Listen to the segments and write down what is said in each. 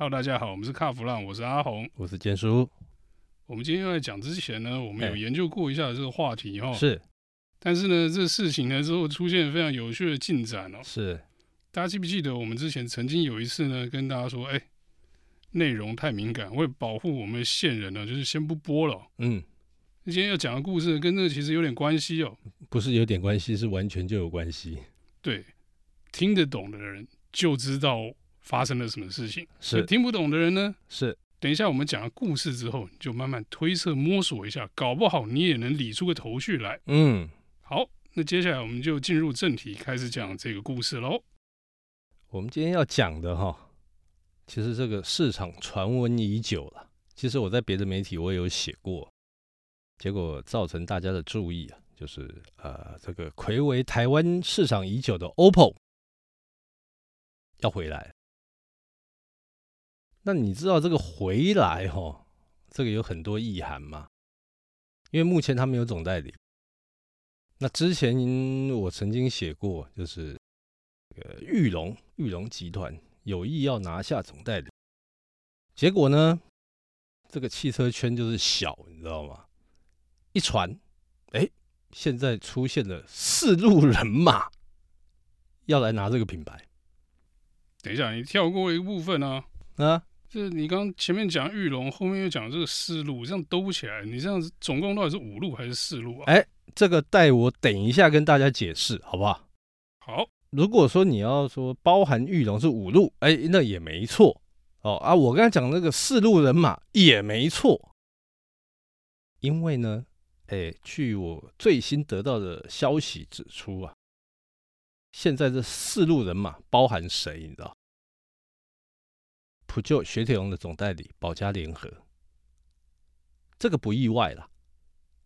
Hello，大家好，我们是卡弗浪，我是阿红，我是坚叔。我们今天在讲之前呢，我们有研究过一下这个话题哈、欸。是，但是呢，这个事情呢之后出现非常有趣的进展哦。是，大家记不记得我们之前曾经有一次呢，跟大家说，哎、欸，内容太敏感，为保护我们的线人呢，就是先不播了。嗯，那今天要讲的故事跟这个其实有点关系哦。不是有点关系，是完全就有关系。对，听得懂的人就知道。发生了什么事情？是听不懂的人呢？是等一下我们讲了故事之后，你就慢慢推测摸索一下，搞不好你也能理出个头绪来。嗯，好，那接下来我们就进入正题，开始讲这个故事喽。我们今天要讲的哈，其实这个市场传闻已久了。其实我在别的媒体我也有写过，结果造成大家的注意啊，就是呃，这个睽违台湾市场已久的 OPPO 要回来。那你知道这个回来哦，这个有很多意涵吗？因为目前他没有总代理。那之前我曾经写过，就是这个裕隆裕隆集团有意要拿下总代理，结果呢，这个汽车圈就是小，你知道吗？一传，哎，现在出现了四路人马要来拿这个品牌。等一下，你跳过一个部分呢？啊？这你刚前面讲玉龙，后面又讲这个四路，这样兜不起来。你这样子总共到底是五路还是四路啊？哎，这个待我等一下跟大家解释，好不好？好。如果说你要说包含玉龙是五路，哎，那也没错哦啊。我刚才讲那个四路人马也没错，因为呢，哎，据我最新得到的消息指出啊，现在这四路人马包含谁？你知道？普旧雪铁龙的总代理保加联合，这个不意外了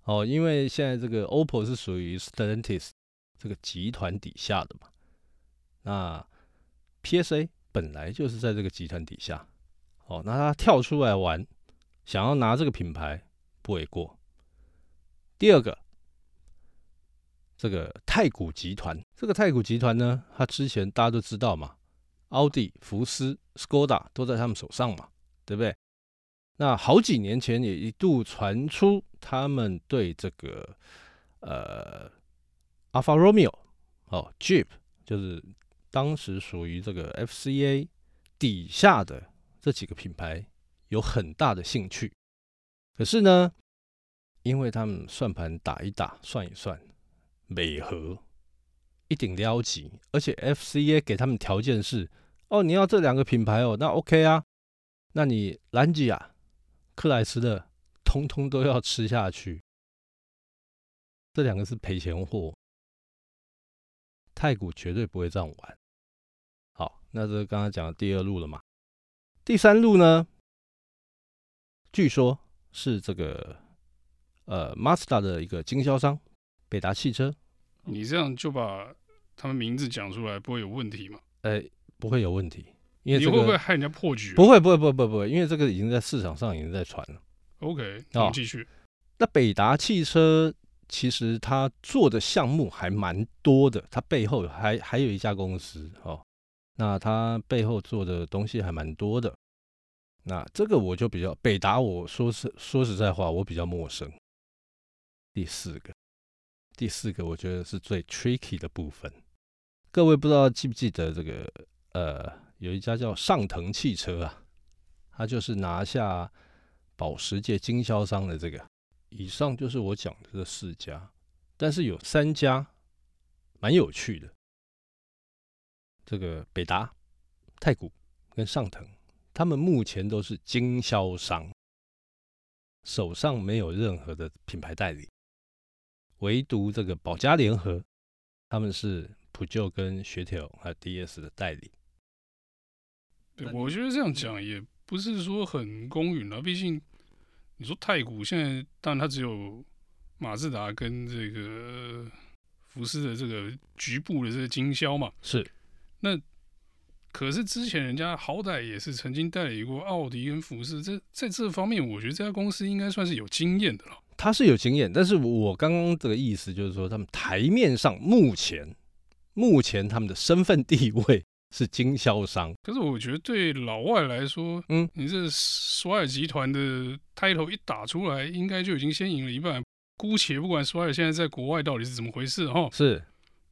哦，因为现在这个 OPPO 是属于 Stellantis 这个集团底下的嘛，那 PSA 本来就是在这个集团底下，哦，那他跳出来玩，想要拿这个品牌不为过。第二个，这个太古集团，这个太古集团呢，他之前大家都知道嘛。奥迪、福斯、斯柯达都在他们手上嘛，对不对？那好几年前也一度传出他们对这个呃阿法罗密欧哦，Jeep 就是当时属于这个 FCA 底下的这几个品牌有很大的兴趣。可是呢，因为他们算盘打一打，算一算，美和一顶撩急，而且 FCA 给他们条件是。哦，你要这两个品牌哦，那 OK 啊，那你兰吉亚、克莱斯勒，通通都要吃下去。这两个是赔钱货，太古绝对不会这样玩。好，那这是刚刚讲的第二路了嘛？第三路呢？据说是这个呃，Mazda 的一个经销商，北达汽车。你这样就把他们名字讲出来，不会有问题吗？哎。不会有问题，因为、这个、你会不会害人家破局？不会，不会，不会，不会，不会，因为这个已经在市场上已经在传了。OK，那我们继续。那北达汽车其实它做的项目还蛮多的，它背后还还有一家公司哦。那它背后做的东西还蛮多的。那这个我就比较北达，我说实说实在话，我比较陌生。第四个，第四个，我觉得是最 tricky 的部分。各位不知道记不记得这个？呃，有一家叫上腾汽车啊，他就是拿下保时捷经销商的这个。以上就是我讲的这四家，但是有三家蛮有趣的。这个北达、太古跟上腾，他们目前都是经销商，手上没有任何的品牌代理，唯独这个宝佳联合，他们是普旧跟雪铁龙和 DS 的代理。对，我觉得这样讲也不是说很公允了。毕竟你说太古现在，当然它只有马自达跟这个福斯的这个局部的这个经销嘛。是。那可是之前人家好歹也是曾经代理过奥迪跟福斯，这在这方面，我觉得这家公司应该算是有经验的了。他是有经验，但是我刚刚这个意思就是说，他们台面上目前目前他们的身份地位。是经销商。可是我觉得对老外来说，嗯，你这索尔集团的 title 一打出来，应该就已经先赢了一半。姑且不管索尔现在在国外到底是怎么回事哈，是，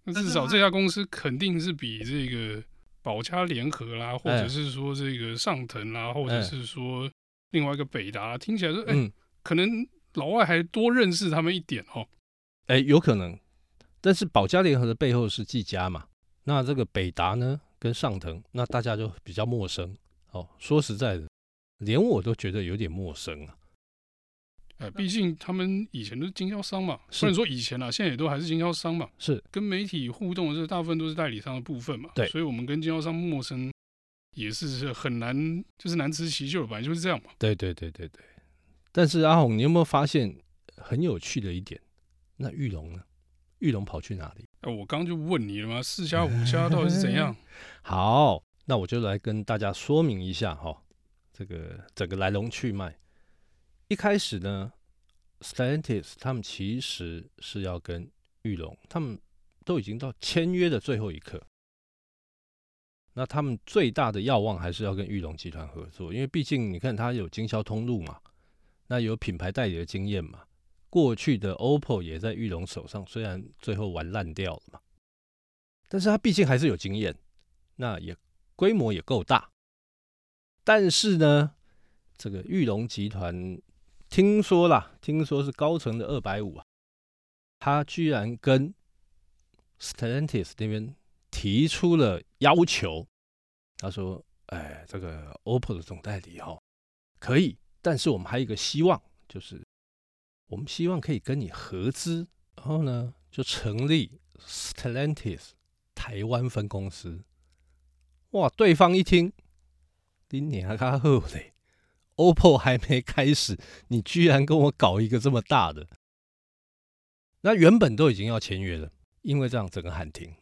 那至少这家公司肯定是比这个宝佳联合啦，或者是说这个上腾啦，或者是说另外一个北达，听起来说，哎、欸，可能老外还多认识他们一点哦。哎，有可能。但是宝佳联合的背后是技嘉嘛？那这个北达呢，跟上腾，那大家就比较陌生。哦，说实在的，连我都觉得有点陌生啊。呃，毕竟他们以前都是经销商嘛，虽然说以前啊，现在也都还是经销商嘛。是跟媒体互动的这大部分都是代理商的部分嘛。对，所以我们跟经销商陌生也是很难，就是难辞其咎，本来就是这样嘛。对对对对对。但是阿红，你有没有发现很有趣的一点？那玉龙呢？裕隆跑去哪里？哎，我刚就问你了嘛，四家五家到底是怎样？好，那我就来跟大家说明一下哈，这个整个来龙去脉。一开始呢，Stellantis 他们其实是要跟玉龙，他们都已经到签约的最后一刻。那他们最大的要望还是要跟玉龙集团合作，因为毕竟你看他有经销通路嘛，那有品牌代理的经验嘛。过去的 OPPO 也在玉龙手上，虽然最后玩烂掉了嘛，但是他毕竟还是有经验，那也规模也够大。但是呢，这个玉龙集团听说啦，听说是高层的二百五啊，他居然跟 Stellantis 那边提出了要求，他说：“哎，这个 OPPO 的总代理哦，可以，但是我们还有一个希望，就是。”我们希望可以跟你合资，然后呢，就成立 Stellantis 台湾分公司。哇！对方一听，你娘卡后嘞，OPPO 还没开始，你居然跟我搞一个这么大的？那原本都已经要签约了，因为这样整个喊停。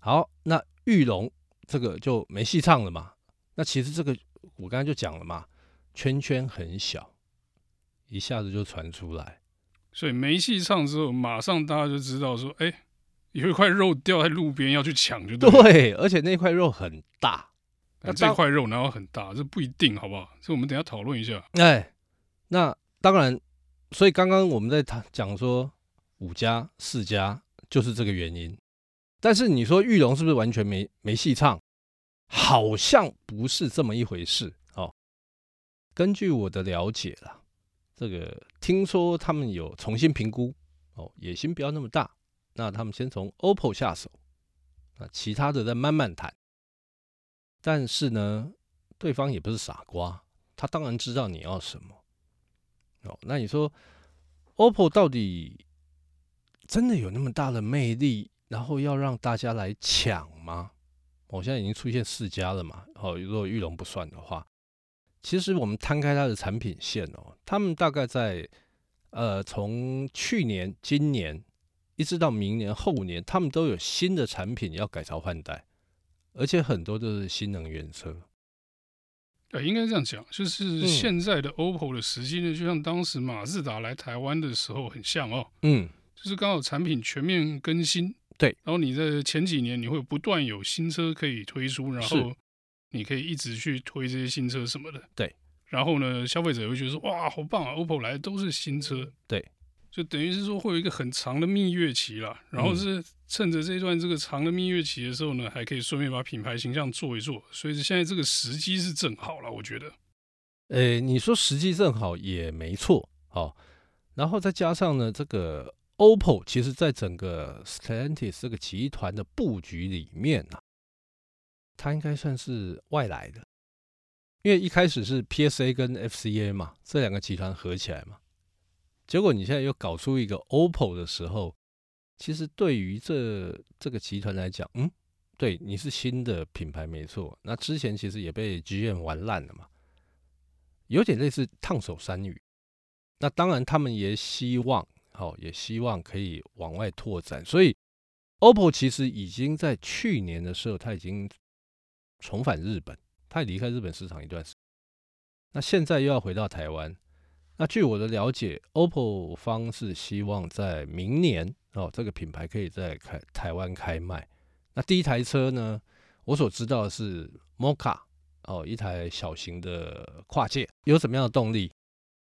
好，那玉龙这个就没戏唱了嘛。那其实这个我刚才就讲了嘛，圈圈很小。一下子就传出来，所以没戏唱之后，马上大家就知道说，哎，有一块肉掉在路边，要去抢，就对。对，而且那块肉很大。那这块肉哪有很大？这不一定，好不好？所以我们等一下讨论一下。哎，那当然，所以刚刚我们在谈讲说五家四家就是这个原因。但是你说玉龙是不是完全没没戏唱？好像不是这么一回事哦。根据我的了解啦。这个听说他们有重新评估哦，野心不要那么大，那他们先从 OPPO 下手，那其他的再慢慢谈。但是呢，对方也不是傻瓜，他当然知道你要什么哦。那你说 OPPO 到底真的有那么大的魅力，然后要让大家来抢吗？我、哦、现在已经出现四家了嘛，哦，如果玉龙不算的话。其实我们摊开它的产品线哦，他们大概在呃从去年、今年一直到明年、后年，他们都有新的产品要改朝换代，而且很多都是新能源车。呃，应该这样讲，就是现在的 OPPO 的时机呢，就像当时马自达来台湾的时候很像哦。嗯，就是刚好产品全面更新，对，然后你在前几年你会不断有新车可以推出，然后。你可以一直去推这些新车什么的，对。然后呢，消费者也会觉得说，哇，好棒啊！OPPO 来的都是新车，对。就等于是说会有一个很长的蜜月期啦。然后是趁着这一段这个长的蜜月期的时候呢，还可以顺便把品牌形象做一做。所以现在这个时机是正好了，我觉得。诶，你说时机正好也没错，哦。然后再加上呢，这个 OPPO 其实在整个 Stellantis 这个集团的布局里面啊。它应该算是外来的，因为一开始是 PSA 跟 FCA 嘛，这两个集团合起来嘛。结果你现在又搞出一个 OPPO 的时候，其实对于这这个集团来讲，嗯，对，你是新的品牌没错。那之前其实也被 GM 玩烂了嘛，有点类似烫手山芋。那当然他们也希望，好，也希望可以往外拓展。所以 OPPO 其实已经在去年的时候，它已经。重返日本，他也离开日本市场一段时，那现在又要回到台湾。那据我的了解，OPPO 方是希望在明年哦，这个品牌可以在开台湾开卖。那第一台车呢，我所知道的是 Mocha 哦，一台小型的跨界，有什么样的动力？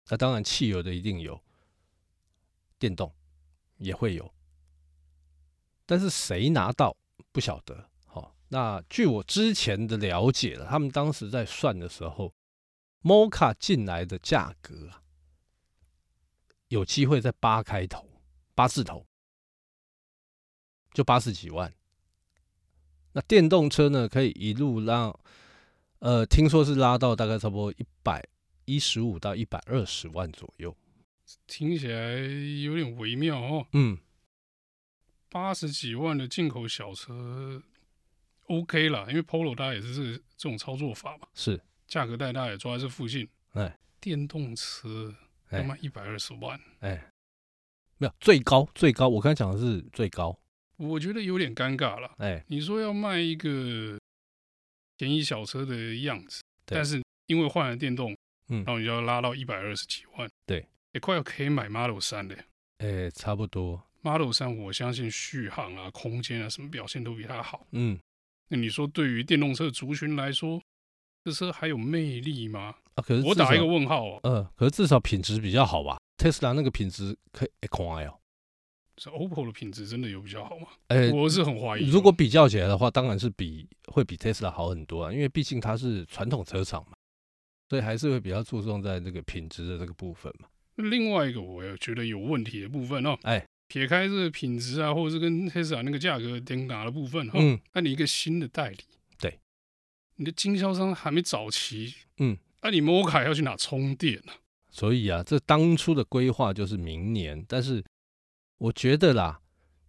那当然汽油的一定有，电动也会有，但是谁拿到不晓得。好，那据我之前的了解了，他们当时在算的时候，Mocha 进来的价格啊，有机会在八开头，八字头，就八十几万。那电动车呢，可以一路让，呃，听说是拉到大概差不多一百一十五到一百二十万左右，听起来有点微妙哦。嗯，八十几万的进口小车，OK 啦，因为 Polo 大家也是这这种操作法嘛，是价格带大家也抓在这附近。哎，电动车要卖一百二十万，哎，没有最高最高，我刚才讲的是最高。我觉得有点尴尬了。哎，你说要卖一个便宜小车的样子，但是因为换了电动，嗯，然后你就要拉到一百二十几万，对，也快要可以买 Model 三了。哎，差不多。Model 三我相信续航啊、空间啊什么表现都比它好。嗯，那你说对于电动车族群来说，这车还有魅力吗？啊，可是我打一个问号哦。嗯，可是至少品质比较好吧？Tesla 那个品质可以看哦。是 OPPO 的品质真的有比较好吗？哎、欸，我是很怀疑。如果比较起来的话，当然是比会比 Tesla 好很多啊，因为毕竟它是传统车厂嘛，所以还是会比较注重在这个品质的这个部分嘛。另外一个我也觉得有问题的部分哦，哎、欸，撇开这个品质啊，或者是跟 Tesla 那个价格点打的部分哈，嗯，那你一个新的代理，对，你的经销商还没找齐，嗯，那、啊、你摩卡要去哪充电呢、啊？所以啊，这当初的规划就是明年，但是。我觉得啦，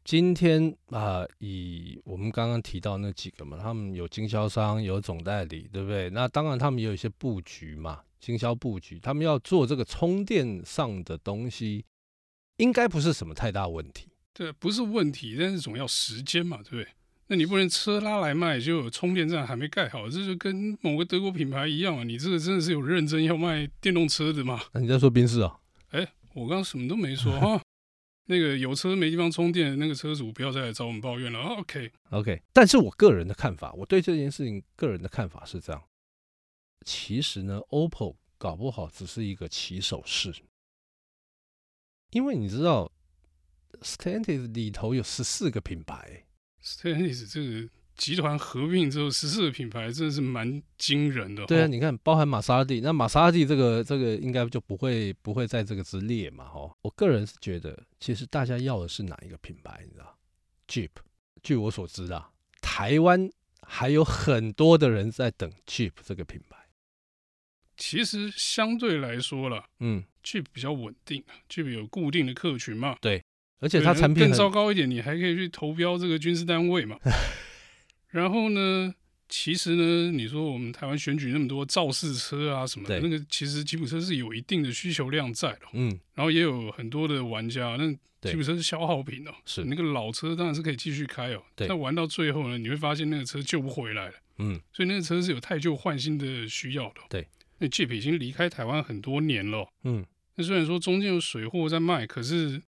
今天啊、呃，以我们刚刚提到那几个嘛，他们有经销商，有总代理，对不对？那当然他们也有一些布局嘛，经销布局，他们要做这个充电上的东西，应该不是什么太大问题。对，不是问题，但是总要时间嘛，对不对？那你不能车拉来卖，就有充电站还没盖好，这就跟某个德国品牌一样啊！你这个真的是有认真要卖电动车的吗？那你在说宾士啊？哎，我刚刚什么都没说 哈。那个有车没地方充电的那个车主，不要再来找我们抱怨了。OK，OK。Okay. Okay. 但是我个人的看法，我对这件事情个人的看法是这样。其实呢，OPPO 搞不好只是一个起手式，因为你知道，Stellantis 里头有十四个品牌，Stellantis 这个。集团合并之后，十四个品牌真的是蛮惊人的。对啊，你看，包含玛莎拉蒂，那玛莎拉蒂这个这个应该就不会不会在这个之列嘛，哈。我个人是觉得，其实大家要的是哪一个品牌，你知道？Jeep。据我所知啊，台湾还有很多的人在等 Jeep 这个品牌。其实相对来说了，嗯，Jeep 比较稳定，Jeep 有固定的客群嘛。对，而且它产品更糟糕一点，你还可以去投标这个军事单位嘛。然后呢，其实呢，你说我们台湾选举那么多造势车啊什么的，那个其实吉普车是有一定的需求量在的。嗯，然后也有很多的玩家，那吉普车是消耗品哦。是那个老车当然是可以继续开哦。对。但玩到最后呢，你会发现那个车救不回来了。嗯。所以那个车是有太旧换新的需要的。对。那 Jeep 已经离开台湾很多年了。嗯。那虽然说中间有水货在卖，可是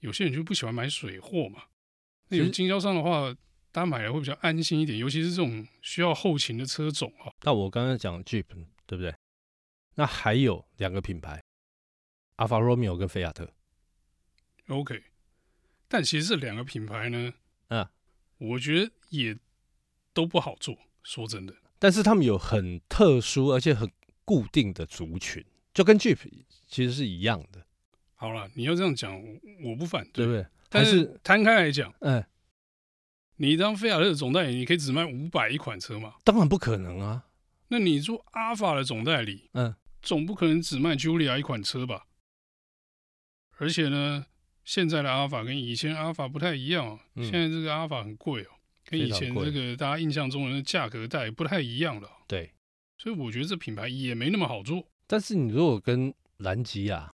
有些人就不喜欢买水货嘛。那有经销商的话。大家买来会比较安心一点，尤其是这种需要后勤的车种哈。那我刚刚讲 Jeep 对不对？那还有两个品牌，阿法罗密欧跟菲亚特。OK，但其实这两个品牌呢，啊，我觉得也都不好做。说真的，但是他们有很特殊而且很固定的族群，就跟 Jeep 其实是一样的。好了，你要这样讲，我不反对，对不对？但是摊开来讲，嗯。你当菲亚特的总代理，你可以只卖五百一款车吗？当然不可能啊！那你做阿法的总代理，嗯，总不可能只卖 Giulia 一款车吧？而且呢，现在的阿尔法跟以前阿尔法不太一样，嗯，现在这个阿尔法很贵哦，跟以前这个大家印象中的价格带不太一样了。对，所以我觉得这品牌也没那么好做。但是你如果跟兰吉亚、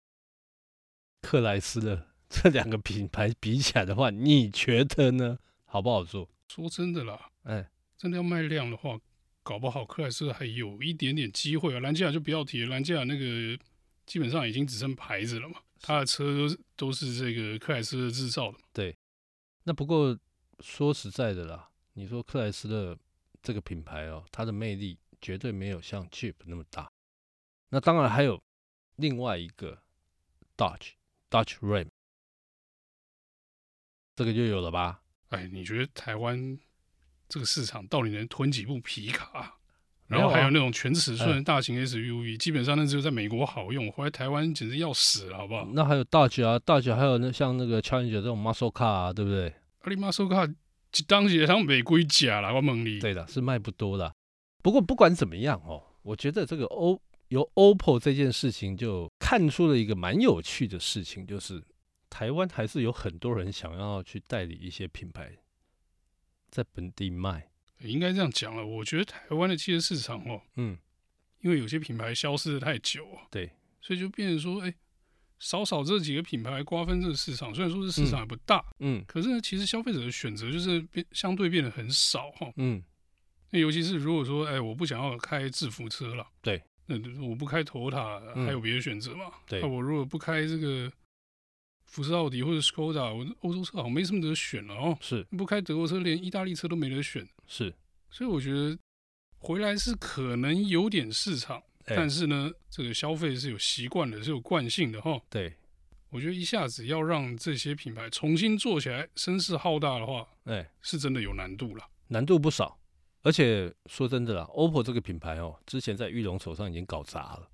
克莱斯勒 这两个品牌比起来的话，你觉得呢？好不好做？说真的啦，哎、欸，真的要卖量的话，搞不好克莱斯勒还有一点点机会啊。兰吉亚就不要提了，兰吉亚那个基本上已经只剩牌子了嘛，他的车都是都是这个克莱斯勒制造的。对，那不过说实在的啦，你说克莱斯勒这个品牌哦，它的魅力绝对没有像 Jeep 那么大。那当然还有另外一个 Dodge Dodge Ram，这个就有了吧？哎，你觉得台湾这个市场到底能吞几部皮卡？然后还有那种全尺寸的大型 SUV，、啊、基本上那只有在美国好用，回来台湾简直要死了，好不好？那还有 Dodge 啊，Dodge 还有那像那个 Challenger 这种 Muscle Car，、啊、对不对？阿里 Muscle Car 当时他们没归家了，我猛力。对的，是卖不多的。不过不管怎么样哦，我觉得这个 O 由 OPPO 这件事情就看出了一个蛮有趣的事情，就是台湾还是有很多人想要去代理一些品牌在本地卖。应该这样讲了，我觉得台湾的汽车市场哦，嗯，因为有些品牌消失的太久啊，对，所以就变成说，哎，少少这几个品牌来瓜分这个市场，虽然说这市场还不大，嗯，可是呢，其实消费者的选择就是变相对变得很少哈，嗯，那尤其是如果说，哎，我不想要开制服车了，对，那我不开 Toyota，还有别的选择嘛，嗯、对，那我如果不开这个。福斯、奥迪或者 Skoda，我欧洲车好像没什么得选了哦。是，不开德国车，连意大利车都没得选。是，所以我觉得回来是可能有点市场，欸、但是呢，这个消费是有习惯的，是有惯性的哈。对，我觉得一下子要让这些品牌重新做起来，声势浩大的话，哎、欸，是真的有难度了，难度不少。而且说真的啦，OPPO 这个品牌哦，之前在玉龙手上已经搞砸了。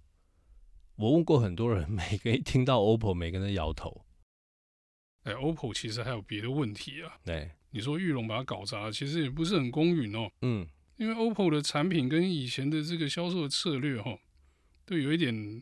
我问过很多人，每个一听到 OPPO，每个人摇头。哎，OPPO 其实还有别的问题啊。对，你说玉龙把它搞砸，其实也不是很公允哦。嗯，因为 OPPO 的产品跟以前的这个销售的策略哈，都有一点，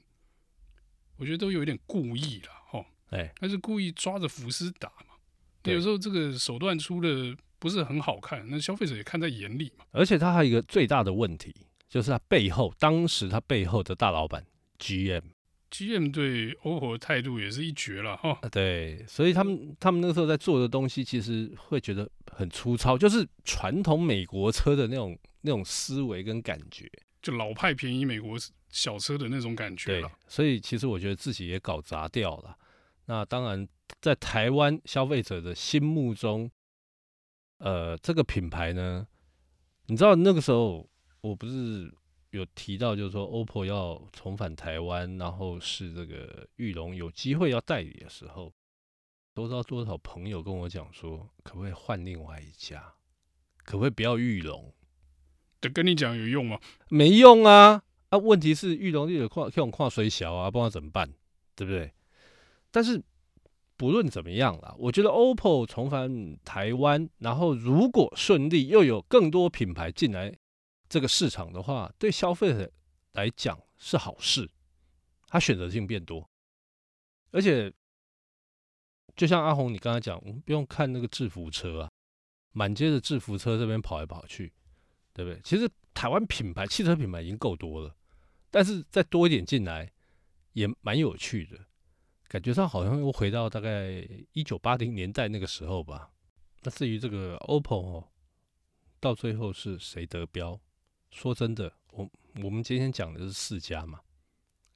我觉得都有一点故意了哈。哎，他是故意抓着福斯打嘛。有时候这个手段出的不是很好看，那消费者也看在眼里嘛。而且它还有一个最大的问题，就是它背后当时它背后的大老板 GM。GM 对 OPPO 的态度也是一绝了哈，对，所以他们他们那个时候在做的东西，其实会觉得很粗糙，就是传统美国车的那种那种思维跟感觉，就老派便宜美国小车的那种感觉了。对，所以其实我觉得自己也搞砸掉了。那当然，在台湾消费者的心目中，呃，这个品牌呢，你知道那个时候我不是。有提到，就是说，OPPO 要重返台湾，然后是这个玉龙有机会要代理的时候，都知道多少朋友跟我讲说，可不可以换另外一家，可不可以不要玉龙？这跟你讲有用吗？没用啊！啊，问题是裕隆有跨这种跨水小啊，不知道怎么办，对不对？但是不论怎么样啦，我觉得 OPPO 重返台湾，然后如果顺利，又有更多品牌进来。这个市场的话，对消费者来讲是好事，它选择性变多，而且就像阿红你刚才讲，我们不用看那个制服车啊，满街的制服车这边跑来跑去，对不对？其实台湾品牌汽车品牌已经够多了，但是再多一点进来也蛮有趣的，感觉上好像又回到大概一九八零年代那个时候吧。那至于这个 OPPO 哦，到最后是谁得标？说真的，我我们今天讲的是四家嘛，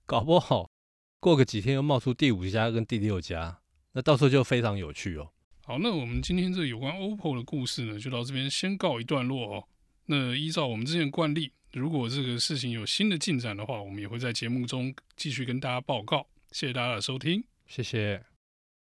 搞不好过个几天又冒出第五家跟第六家，那到时候就非常有趣哦。好，那我们今天这有关 OPPO 的故事呢，就到这边先告一段落哦。那依照我们之前惯例，如果这个事情有新的进展的话，我们也会在节目中继续跟大家报告。谢谢大家的收听，谢谢。